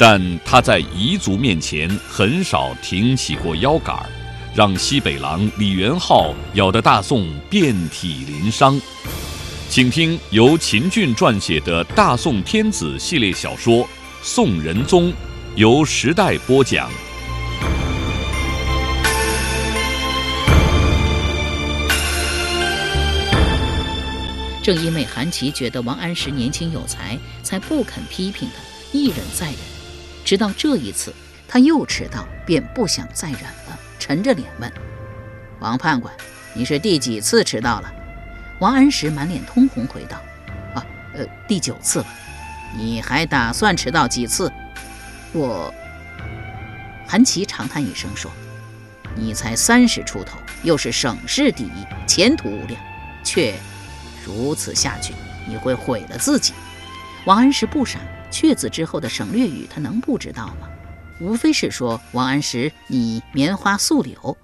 但他在彝族面前很少挺起过腰杆儿，让西北狼李元昊咬得大宋遍体鳞伤。请听由秦俊撰写的《大宋天子》系列小说《宋仁宗》，由时代播讲。正因为韩琦觉得王安石年轻有才，才不肯批评他，一忍再忍，直到这一次他又迟到，便不想再忍了，沉着脸问：“王判官，你是第几次迟到了？”王安石满脸通红回道：“啊，呃，第九次了。你还打算迟到几次？”我，韩琦长叹一声说：“你才三十出头，又是省市第一，前途无量，却……”如此下去，你会毁了自己。王安石不傻，去子之后的省略语他能不知道吗？无非是说王安石你棉花素柳。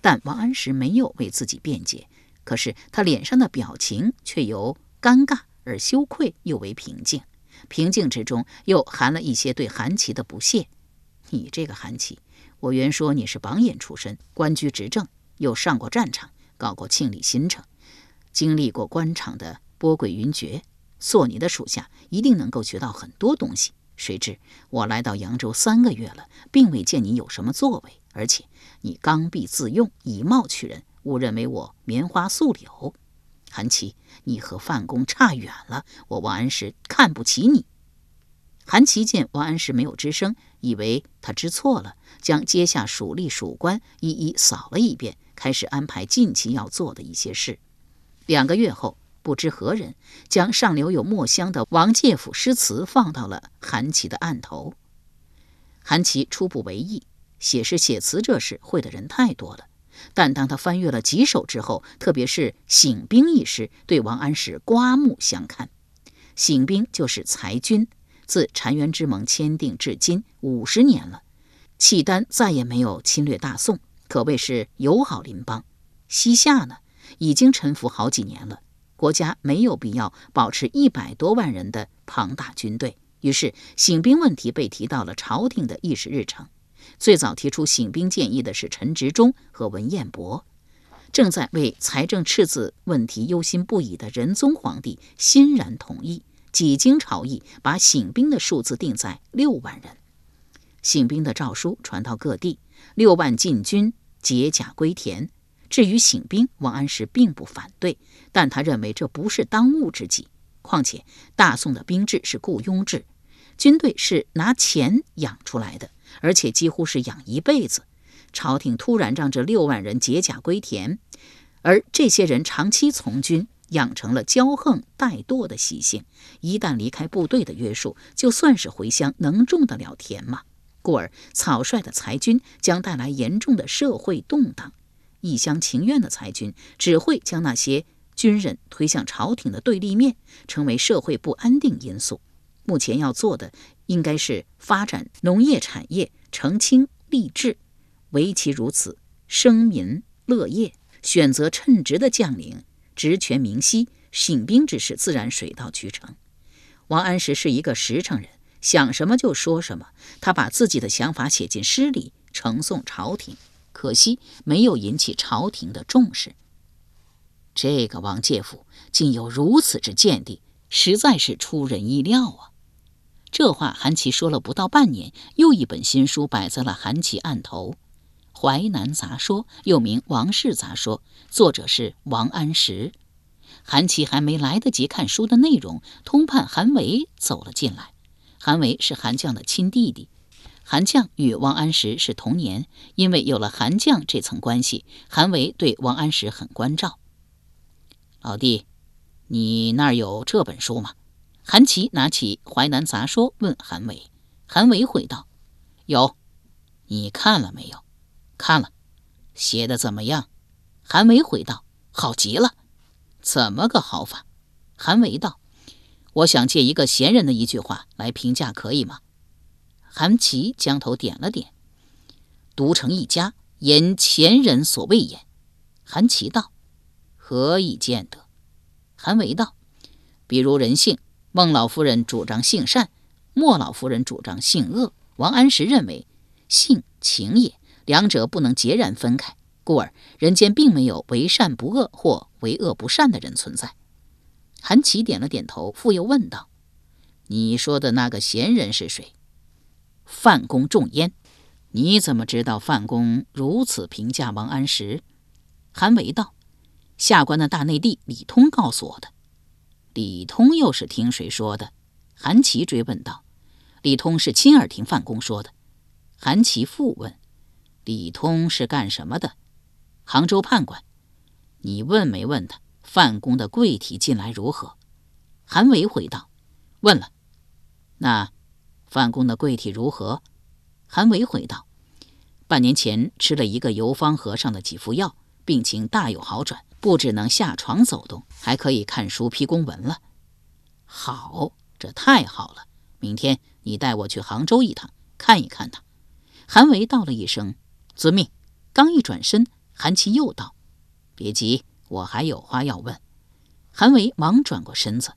但王安石没有为自己辩解，可是他脸上的表情却由尴尬而羞愧，又为平静。平静之中又含了一些对韩琦的不屑。你这个韩琦，我原说你是榜眼出身，官居执政，又上过战场，搞过庆历新城。经历过官场的波诡云谲，做你的属下一定能够学到很多东西。谁知我来到扬州三个月了，并未见你有什么作为，而且你刚愎自用，以貌取人，误认为我棉花素柳。韩琦，你和范公差远了，我王安石看不起你。韩琦见王安石没有吱声，以为他知错了，将阶下属吏属官一一扫了一遍，开始安排近期要做的一些事。两个月后，不知何人将上留有墨香的王介甫诗词放到了韩琦的案头。韩琦初不为意，写诗写词这事会的人太多了。但当他翻阅了几首之后，特别是《醒兵》一诗，对王安石刮目相看。醒兵就是裁军，自澶渊之盟签订至今五十年了，契丹再也没有侵略大宋，可谓是友好邻邦。西夏呢？已经臣服好几年了，国家没有必要保持一百多万人的庞大军队。于是，醒兵问题被提到了朝廷的议事日程。最早提出醒兵建议的是陈执中和文彦博。正在为财政赤字问题忧心不已的仁宗皇帝欣然同意，几经朝议，把醒兵的数字定在六万人。醒兵的诏书传到各地，六万禁军解甲归田。至于醒兵，王安石并不反对，但他认为这不是当务之急。况且大宋的兵制是雇佣制，军队是拿钱养出来的，而且几乎是养一辈子。朝廷突然让这六万人解甲归田，而这些人长期从军，养成了骄横怠惰的习性，一旦离开部队的约束，就算是回乡，能种得了田吗？故而草率的裁军将带来严重的社会动荡。一厢情愿的裁军，只会将那些军人推向朝廷的对立面，成为社会不安定因素。目前要做的，应该是发展农业产业，澄清吏治，唯其如此，生民乐业，选择称职的将领，职权明晰，醒兵之事自然水到渠成。王安石是一个实诚人，想什么就说什么，他把自己的想法写进诗里，呈送朝廷。可惜没有引起朝廷的重视。这个王介甫竟有如此之见地，实在是出人意料啊！这话韩琦说了不到半年，又一本新书摆在了韩琦案头，《淮南杂说》，又名《王氏杂说》，作者是王安石。韩琦还没来得及看书的内容，通判韩维走了进来。韩维是韩绛的亲弟弟。韩绛与王安石是同年，因为有了韩绛这层关系，韩维对王安石很关照。老弟，你那儿有这本书吗？韩琦拿起《淮南杂说》问韩维。韩维回道：“有，你看了没有？看了，写的怎么样？韩维回道：“好极了。”怎么个好法？韩维道：“我想借一个闲人的一句话来评价，可以吗？”韩琦将头点了点：“独成一家，言前人所未言。”韩琦道：“何以见得？”韩维道：“比如人性，孟老夫人主张性善，莫老夫人主张性恶。王安石认为性情也，两者不能截然分开，故而人间并没有为善不恶或为恶不善的人存在。”韩琦点了点头，复又问道：“你说的那个贤人是谁？”范公仲淹。你怎么知道范公如此评价王安石？韩维道。下官的大内弟李通告诉我的。李通又是听谁说的？韩琦追问道。李通是亲耳听范公说的。韩琦复问：李通是干什么的？杭州判官。你问没问他？范公的贵体近来如何？韩维回道：问了。那范公的贵体如何？韩维回道：半年前吃了一个游方和尚的几副药，病情大有好转。不只能下床走动，还可以看书批公文了。好，这太好了！明天你带我去杭州一趟，看一看他。韩维道了一声：“遵命。”刚一转身，韩琦又道：“别急，我还有话要问。”韩维忙转过身子：“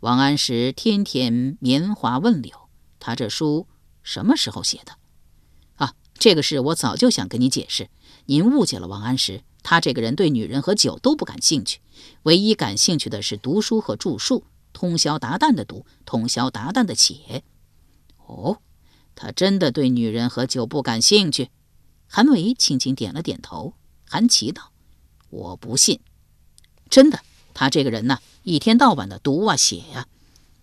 王安石天天棉花问柳，他这书什么时候写的？”啊，这个事我早就想跟你解释，您误解了王安石。他这个人对女人和酒都不感兴趣，唯一感兴趣的是读书和著述，通宵达旦的读，通宵达旦的写。哦，他真的对女人和酒不感兴趣？韩维轻轻点了点头。韩琦道：“我不信，真的，他这个人呐，一天到晚的读啊写呀，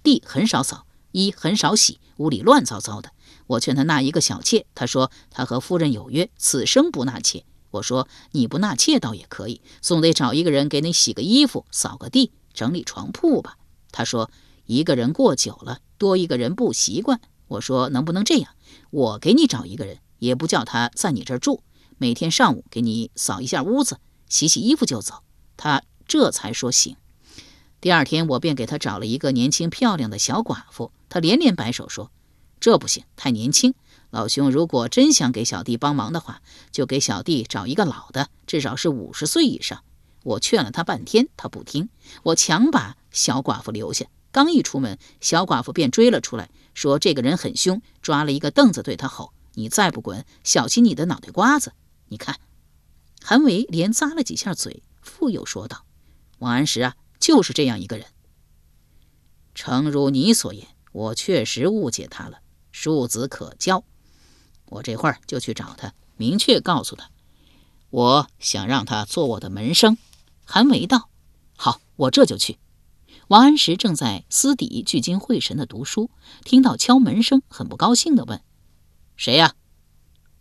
地很少扫，衣很少洗，屋里乱糟糟的。我劝他纳一个小妾，他说他和夫人有约，此生不纳妾。”我说你不纳妾倒也可以，总得找一个人给你洗个衣服、扫个地、整理床铺吧。他说一个人过久了，多一个人不习惯。我说能不能这样，我给你找一个人，也不叫他在你这儿住，每天上午给你扫一下屋子、洗洗衣服就走。他这才说行。第二天我便给他找了一个年轻漂亮的小寡妇，他连连摆手说这不行，太年轻。老兄，如果真想给小弟帮忙的话，就给小弟找一个老的，至少是五十岁以上。我劝了他半天，他不听，我强把小寡妇留下。刚一出门，小寡妇便追了出来，说这个人很凶，抓了一个凳子对他吼：“你再不滚，小心你的脑袋瓜子！”你看，韩维连咂了几下嘴，复又说道：“王安石啊，就是这样一个人。诚如你所言，我确实误解他了。庶子可教。”我这会儿就去找他，明确告诉他，我想让他做我的门生。韩维道：“好，我这就去。”王安石正在私底聚精会神地读书，听到敲门声，很不高兴地问：“谁呀？”“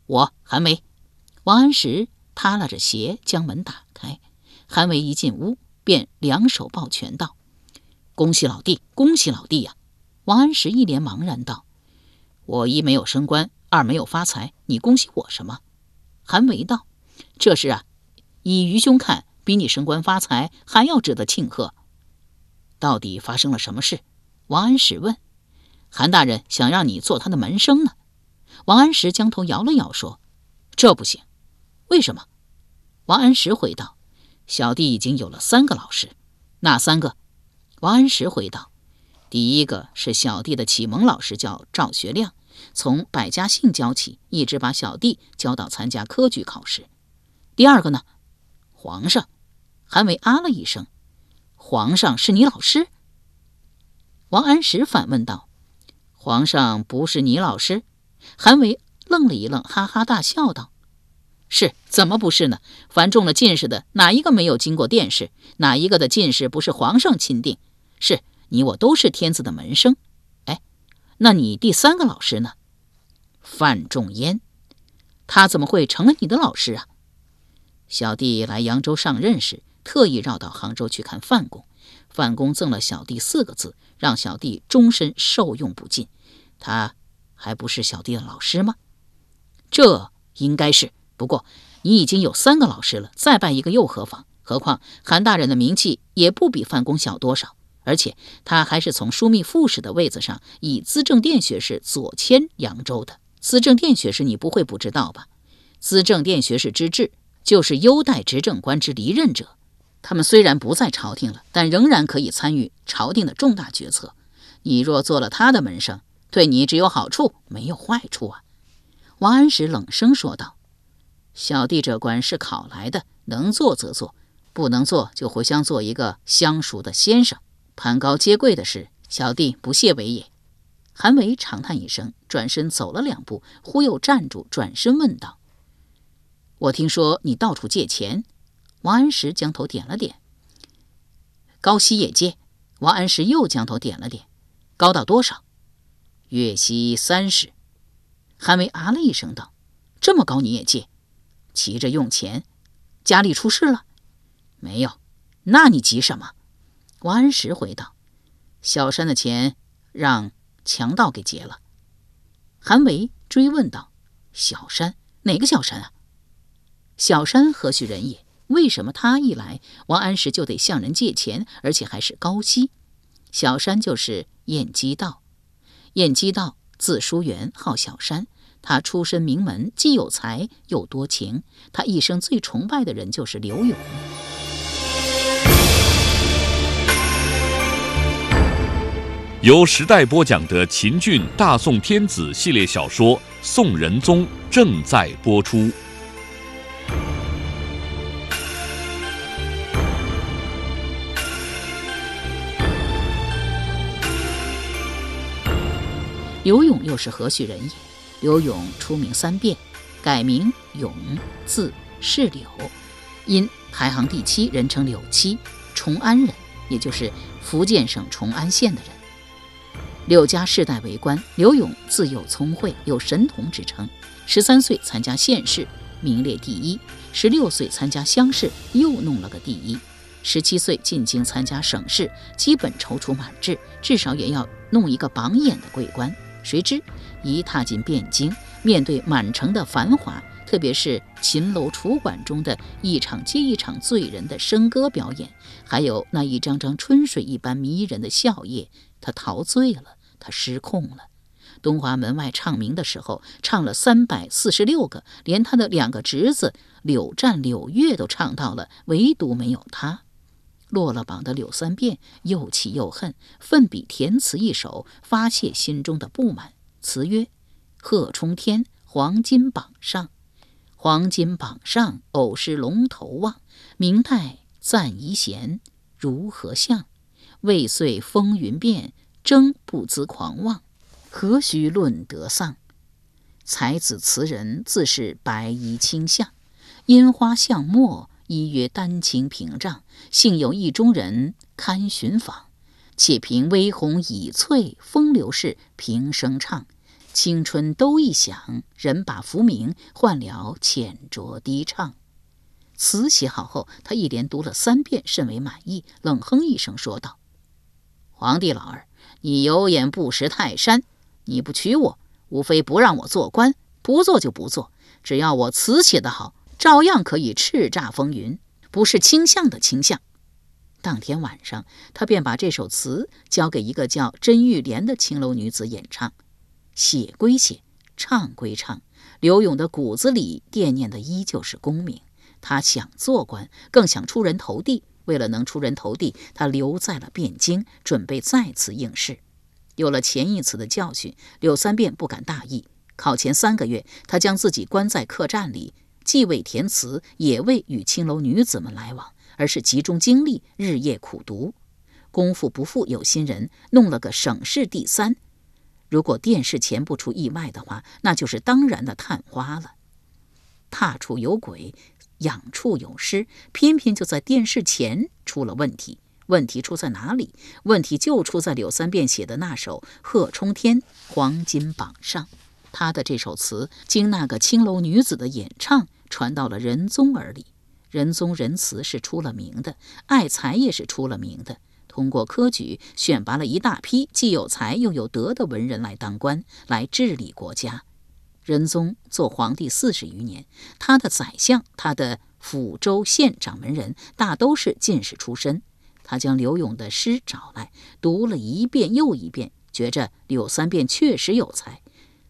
我，韩维。”王安石踏拉着鞋将门打开。韩维一进屋，便两手抱拳道：“恭喜老弟，恭喜老弟呀！”王安石一脸茫然道：“我一没有升官。”二没有发财，你恭喜我什么？韩维道：“这事啊，以愚兄看，比你升官发财还要值得庆贺。到底发生了什么事？”王安石问。韩大人想让你做他的门生呢。王安石将头摇了摇，说：“这不行。为什么？”王安石回道：“小弟已经有了三个老师。哪三个？”王安石回道：“第一个是小弟的启蒙老师，叫赵学亮。”从百家姓教起，一直把小弟教到参加科举考试。第二个呢，皇上，韩维啊了一声，皇上是你老师？王安石反问道：“皇上不是你老师？”韩维愣了一愣，哈哈大笑道：“是，怎么不是呢？凡中了进士的，哪一个没有经过殿试？哪一个的进士不是皇上钦定？是你我都是天子的门生。”哎那你第三个老师呢？范仲淹，他怎么会成了你的老师啊？小弟来扬州上任时，特意绕到杭州去看范公。范公赠了小弟四个字，让小弟终身受用不尽。他还不是小弟的老师吗？这应该是。不过你已经有三个老师了，再拜一个又何妨？何况韩大人的名气也不比范公小多少，而且他还是从枢密副使的位子上以资政殿学士左迁扬州的。资政殿学士你不会不知道吧？资政殿学士之制就是优待执政官之离任者，他们虽然不在朝廷了，但仍然可以参与朝廷的重大决策。你若做了他的门生，对你只有好处，没有坏处啊。王安石冷声说道：“小弟这官是考来的，能做则做，不能做就互相做一个相熟的先生，攀高接贵的事，小弟不屑为也。”韩维长叹一声，转身走了两步，忽又站住，转身问道：“我听说你到处借钱？”王安石将头点了点。高息也借。王安石又将头点了点。高到多少？月息三十。韩维啊了一声道：“这么高你也借？急着用钱？家里出事了？没有？那你急什么？”王安石回道：“小山的钱让。”强盗给劫了，韩维追问道：“小山哪个小山啊？小山何许人也？为什么他一来，王安石就得向人借钱，而且还是高息？小山就是晏几道。晏几道字叔元，号小山。他出身名门，既有才又多情。他一生最崇拜的人就是刘永。”由时代播讲的秦俊大宋天子系列小说《宋仁宗》正在播出。刘永又是何许人也？刘永出名三变，改名永，字世柳，因排行第七，人称柳七，崇安人，也就是福建省崇安县的人。柳家世代为官，柳永自幼聪慧，有神童之称。十三岁参加县试，名列第一；十六岁参加乡试，又弄了个第一；十七岁进京参加省试，基本踌躇满志，至少也要弄一个榜眼的桂冠。谁知一踏进汴京，面对满城的繁华，特别是秦楼楚馆中的一场接一场醉人的笙歌表演，还有那一张张春水一般迷人的笑靥，他陶醉了。他失控了。东华门外唱名的时候，唱了三百四十六个，连他的两个侄子柳湛、柳月都唱到了，唯独没有他。落了榜的柳三变又气又恨，奋笔填词一首，发泄心中的不满。词曰：“贺冲天，黄金榜上，黄金榜上，偶是龙头望。明代赞遗贤，如何像？未遂风云变。”争不知狂妄，何须论得丧？才子词人自是白衣卿相，烟花巷陌，依约丹青屏障。幸有意中人堪寻访，且凭微红倚翠，风流事平生唱。青春都一响，人把浮名换了浅酌低唱。词写好后，他一连读了三遍，甚为满意，冷哼一声说道：“皇帝老儿。”你有眼不识泰山，你不娶我，无非不让我做官，不做就不做。只要我词写得好，照样可以叱咤风云，不是倾向的倾向。当天晚上，他便把这首词交给一个叫甄玉莲的青楼女子演唱。写归写，唱归唱，刘勇的骨子里惦念的依旧是功名。他想做官，更想出人头地。为了能出人头地，他留在了汴京，准备再次应试。有了前一次的教训，柳三变不敢大意。考前三个月，他将自己关在客栈里，既未填词，也为与青楼女子们来往，而是集中精力，日夜苦读。功夫不负有心人，弄了个省试第三。如果殿试前不出意外的话，那就是当然的探花了。踏处有鬼。养处有失，偏偏就在电视前出了问题。问题出在哪里？问题就出在柳三变写的那首《贺冲天·黄金榜上》。他的这首词经那个青楼女子的演唱，传到了仁宗耳里。仁宗仁慈是出了名的，爱才也是出了名的。通过科举选拔了一大批既有才又有德的文人来当官，来治理国家。仁宗做皇帝四十余年，他的宰相、他的府州县掌门人大都是进士出身。他将柳永的诗找来，读了一遍又一遍，觉着柳三变确实有才，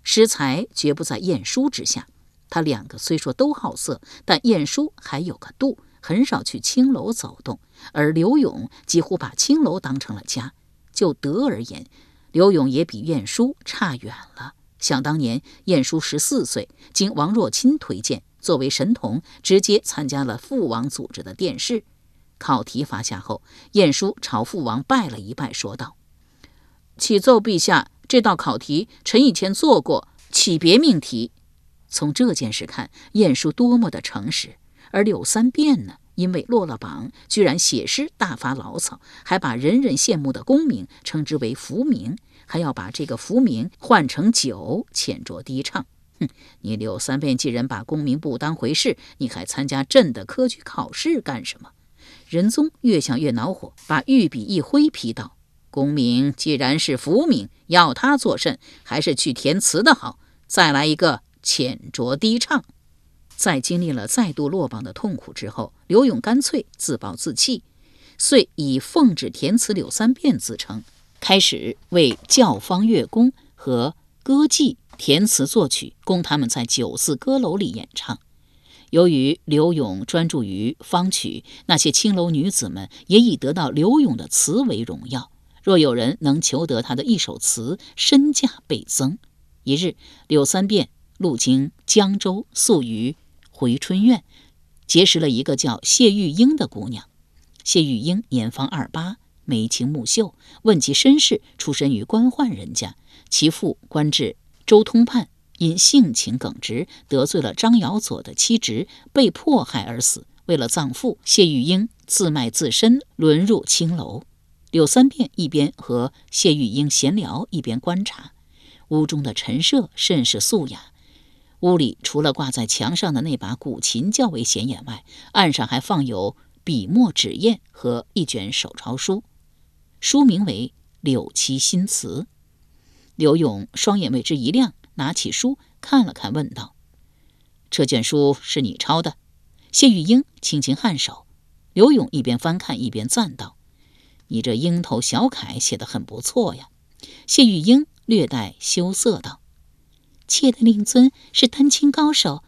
诗才绝不在晏殊之下。他两个虽说都好色，但晏殊还有个度。很少去青楼走动，而刘永几乎把青楼当成了家。就德而言，刘永也比晏殊差远了。想当年，晏殊十四岁，经王若钦推荐，作为神童，直接参加了父王组织的殿试。考题发下后，晏殊朝父王拜了一拜，说道：“启奏陛下，这道考题臣以前做过，启别命题。”从这件事看，晏殊多么的诚实。而柳三变呢，因为落了榜，居然写诗大发牢骚，还把人人羡慕的功名称之为浮名，还要把这个浮名换成酒，浅酌低唱。哼，你柳三变既然把功名不当回事，你还参加朕的科举考试干什么？仁宗越想越恼火，把御笔一挥，批道：“功名既然是浮名，要他作甚？还是去填词的好。再来一个浅酌低唱。”在经历了再度落榜的痛苦之后，刘永干脆自暴自弃，遂以奉旨填词柳三变自称，开始为教坊乐工和歌妓填词作曲，供他们在酒肆歌楼里演唱。由于刘永专注于方曲，那些青楼女子们也以得到刘永的词为荣耀。若有人能求得他的一首词，身价倍增。一日，柳三变路经江州，宿于。回春院，结识了一个叫谢玉英的姑娘。谢玉英年方二八，眉清目秀。问其身世，出身于官宦人家，其父官至州通判，因性情耿直，得罪了张尧佐的妻侄，被迫害而死。为了葬父，谢玉英自卖自身，沦入青楼。柳三变一边和谢玉英闲聊，一边观察屋中的陈设，甚是素雅。屋里除了挂在墙上的那把古琴较为显眼外，案上还放有笔墨纸砚和一卷手抄书，书名为《柳七新词》。刘勇双眼为之一亮，拿起书看了看，问道：“这卷书是你抄的？”谢玉英轻轻颔首。刘勇一边翻看一边赞道：“你这樱头小楷写得很不错呀。”谢玉英略带羞涩道。妾的令尊是丹青高手，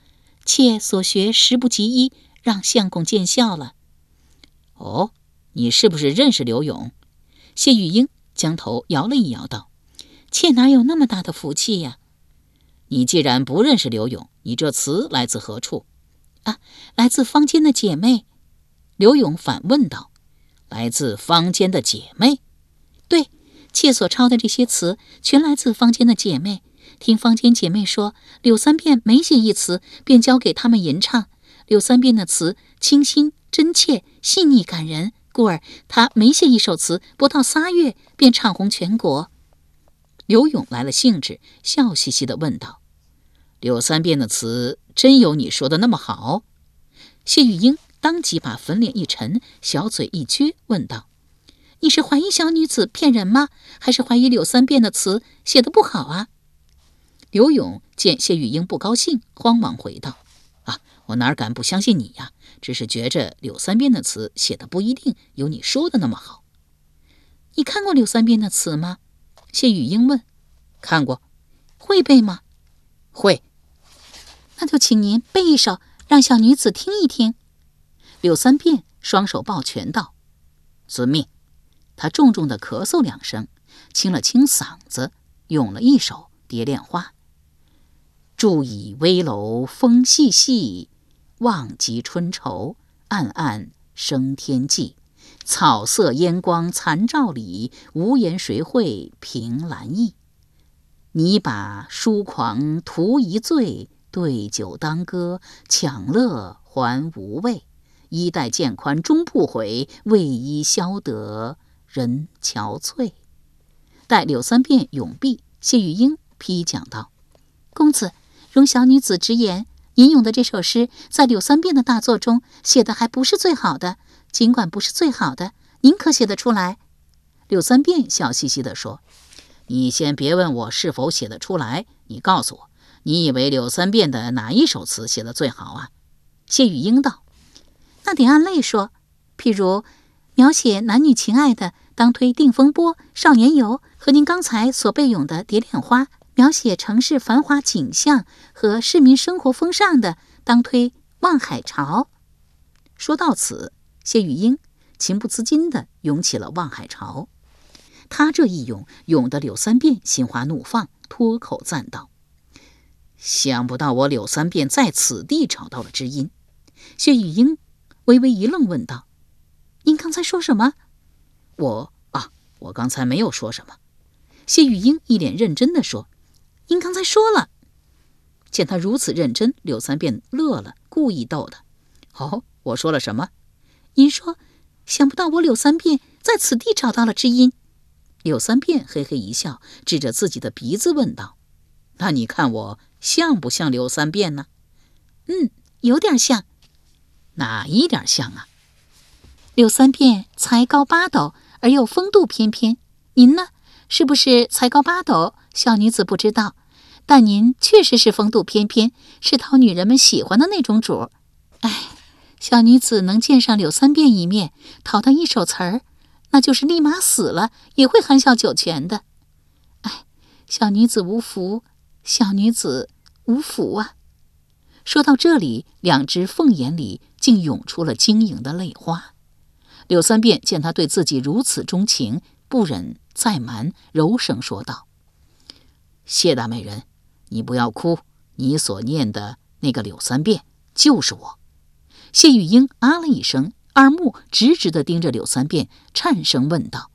妾所学十不及一，让相公见笑了。哦，你是不是认识刘勇？谢玉英将头摇了一摇，道：“妾哪有那么大的福气呀？”你既然不认识刘勇，你这词来自何处？啊，来自坊间的姐妹。刘勇反问道：“来自坊间的姐妹？”对，妾所抄的这些词，全来自坊间的姐妹。听坊间姐妹说，柳三变每写一词，便交给他们吟唱。柳三变的词清新真切、细腻感人，故而他每写一首词，不到仨月便唱红全国。刘勇来了兴致，笑嘻嘻地问道：“柳三变的词真有你说的那么好？”谢玉英当即把粉脸一沉，小嘴一撅，问道：“你是怀疑小女子骗人吗？还是怀疑柳三变的词写得不好啊？”刘勇见谢玉英不高兴，慌忙回道：“啊，我哪敢不相信你呀？只是觉着柳三变的词写的不一定有你说的那么好。你看过柳三变的词吗？”谢玉英问。“看过，会背吗？”“会。”“那就请您背一首，让小女子听一听。”柳三变双手抱拳道：“遵命。”他重重的咳嗽两声，清了清嗓子，咏了一首《蝶恋花》。住倚危楼风细细，望极春愁暗暗生天际。草色烟光残照里，无言谁会凭栏意？你把疏狂图一醉，对酒当歌，强乐还无味。衣带渐宽终不悔，为伊消得人憔悴。待柳三变永毕，谢玉英批讲道：“公子。”容小女子直言，吟咏的这首诗在柳三变的大作中写的还不是最好的。尽管不是最好的，您可写得出来？柳三变笑嘻嘻地说：“你先别问我是否写得出来，你告诉我，你以为柳三变的哪一首词写得最好啊？”谢雨英道：“那得按类说，譬如描写男女情爱的，当推《定风波》《少年游》，和您刚才所背咏的《蝶恋花》；描写城市繁华景象和市民生活风尚的，当推《望海潮》。”说到此，谢玉英情不自禁地涌起了《望海潮》。他这一涌，涌得柳三变心花怒放，脱口赞道：“想不到我柳三变在此地找到了知音。”谢玉英微微一愣，问道：“您刚才说什么？”“我啊，我刚才没有说什么。”谢玉英一脸认真地说：“您刚才说了。”见他如此认真，柳三变乐了，故意逗他：“哦，我说了什么？”“您说，想不到我柳三变在此地找到了知音。”柳三变嘿嘿一笑，指着自己的鼻子问道：“那你看我像不像柳三变呢？”“嗯，有点像。”“哪一点像啊？”“柳三变才高八斗，而又风度翩翩。您呢？是不是才高八斗？小女子不知道，但您确实是风度翩翩，是讨女人们喜欢的那种主。哎，小女子能见上柳三变一面，讨他一首词儿。”那就是立马死了也会含笑九泉的。哎，小女子无福，小女子无福啊！说到这里，两只凤眼里竟涌出了晶莹的泪花。柳三变见他对自己如此钟情，不忍再瞒，柔声说道：“谢大美人，你不要哭，你所念的那个柳三变就是我。”谢玉英啊了一声。二目直直地盯着柳三变，颤声问道：“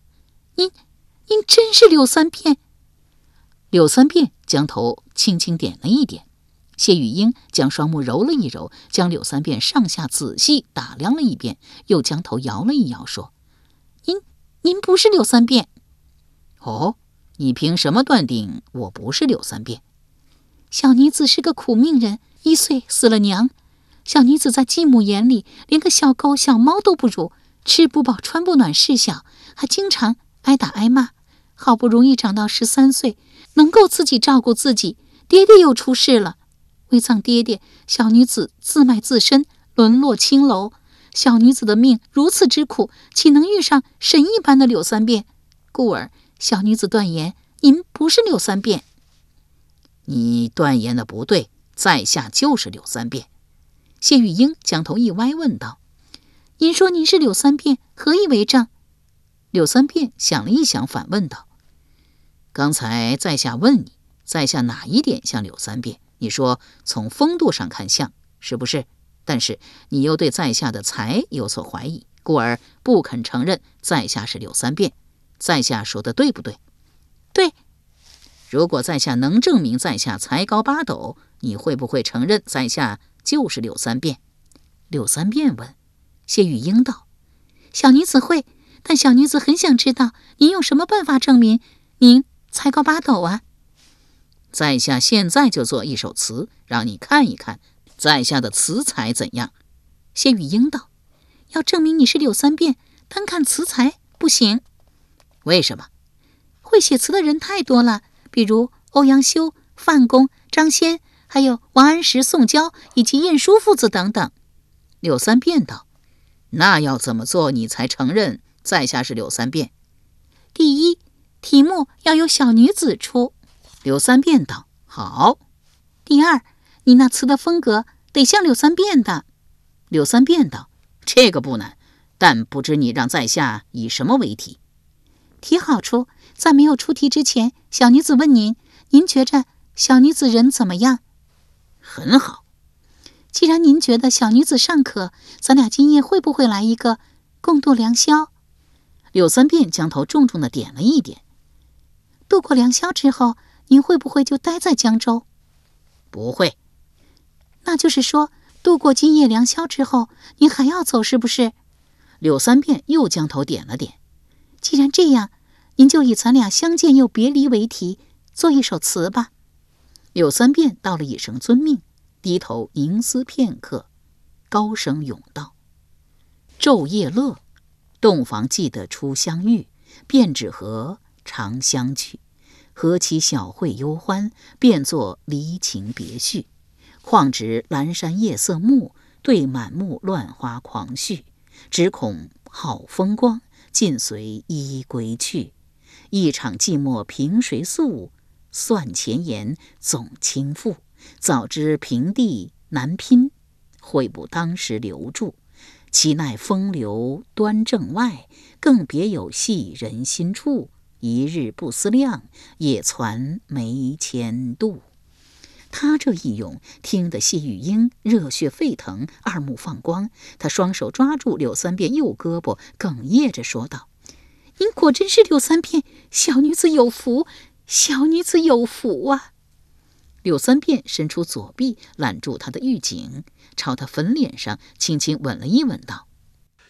您，您真是柳三变？”柳三变将头轻轻点了一点。谢玉英将双目揉了一揉，将柳三变上下仔细打量了一遍，又将头摇了一摇，说：“您，您不是柳三变。”“哦，你凭什么断定我不是柳三变？”“小女子是个苦命人，一岁死了娘。”小女子在继母眼里连个小狗、小猫都不如，吃不饱、穿不暖，事小，还经常挨打挨骂。好不容易长到十三岁，能够自己照顾自己，爹爹又出事了。为葬爹爹，小女子自卖自身，沦落青楼。小女子的命如此之苦，岂能遇上神一般的柳三变？故而，小女子断言您不是柳三变。你断言的不对，在下就是柳三变。谢玉英将头一歪，问道：“您说您是柳三变，何以为证？”柳三变想了一想，反问道：“刚才在下问你，在下哪一点像柳三变？你说从风度上看像，是不是？但是你又对在下的才有所怀疑，故而不肯承认在下是柳三变。在下说的对不对？”“对。”“如果在下能证明在下才高八斗，你会不会承认在下？”就是柳三变，柳三变问谢玉英道：“小女子会，但小女子很想知道，您用什么办法证明您才高八斗啊？”在下现在就做一首词，让你看一看在下的词才怎样。谢玉英道：“要证明你是柳三变，单看词才不行。为什么？会写词的人太多了，比如欧阳修、范公、张先。”还有王安石、宋郊以及晏殊父子等等。柳三变道：“那要怎么做，你才承认在下是柳三变？”第一，题目要由小女子出。柳三变道：“好。”第二，你那词的风格得像柳三变的。柳三变道：“这个不难，但不知你让在下以什么为题？题好处，在没有出题之前，小女子问您：您觉着小女子人怎么样？”很好，既然您觉得小女子尚可，咱俩今夜会不会来一个共度良宵？柳三变将头重重的点了一点。度过良宵之后，您会不会就待在江州？不会。那就是说，度过今夜良宵之后，您还要走，是不是？柳三变又将头点了点。既然这样，您就以咱俩相见又别离为题，做一首词吧。柳三变道了一声遵命，低头凝思片刻，高声咏道：“昼夜乐，洞房记得初相遇。便只和长相去。何其小会幽欢，变作离情别绪。况值阑珊夜色暮，对满目乱花狂絮。只恐好风光，尽随依归去。一场寂寞凭谁诉？算前言总倾覆。早知平地难拼，悔不当时留住。岂奈风流端正外，更别有戏人心处。一日不思量，也攒眉千度。他这一咏，听得谢玉英热血沸腾，二目放光。他双手抓住柳三变右胳膊，哽咽着说道：“您果真是柳三变，小女子有福，小女子有福啊！”柳三变伸出左臂揽住他的玉颈，朝他粉脸上轻轻吻了一吻，道。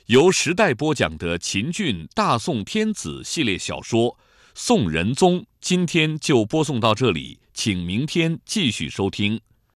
由时代播讲的秦俊大宋天子系列小说《宋仁宗》，今天就播送到这里，请明天继续收听。